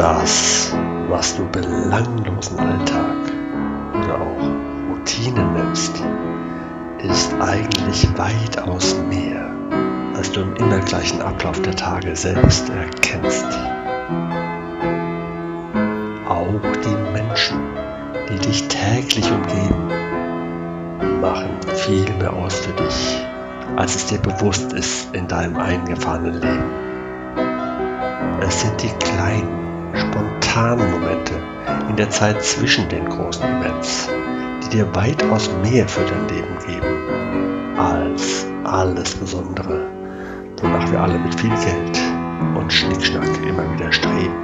Das, was du belanglosen Alltag oder auch Routine nennst, ist eigentlich weitaus mehr, als du im immer gleichen Ablauf der Tage selbst erkennst. Auch die Menschen, die dich täglich umgeben, machen viel mehr aus für dich, als es dir bewusst ist in deinem eingefahrenen Leben. Es sind die kleinen, spontanen Momente in der Zeit zwischen den großen Events, die dir weitaus mehr für dein Leben geben als alles Besondere, wonach wir alle mit viel Geld und Schnickschnack immer wieder streben.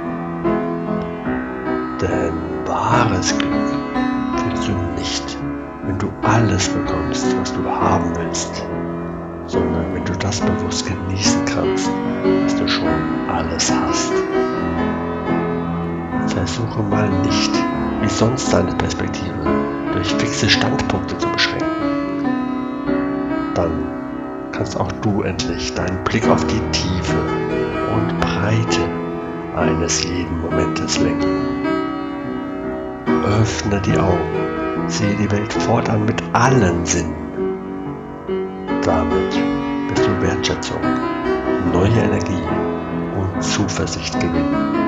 Denn wahres Glück fühlst du nicht, wenn du alles bekommst, was du haben willst, sondern wenn du das bewusst genießen kannst, dass du schon alles hast. Versuche mal nicht, wie sonst deine Perspektive durch fixe Standpunkte zu beschränken. Dann kannst auch du endlich deinen Blick auf die Tiefe und Breite eines jeden Momentes lenken. Öffne die Augen, sehe die Welt fortan mit allen Sinnen. Damit wirst du Wertschätzung, neue Energie und Zuversicht gewinnen.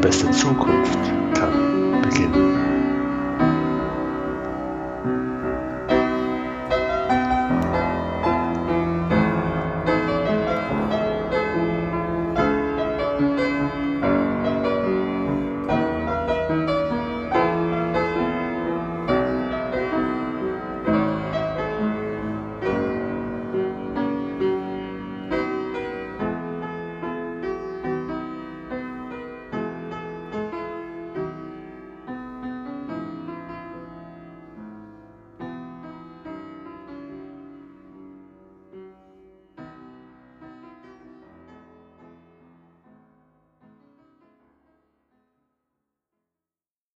Beste Zukunft kann beginnen.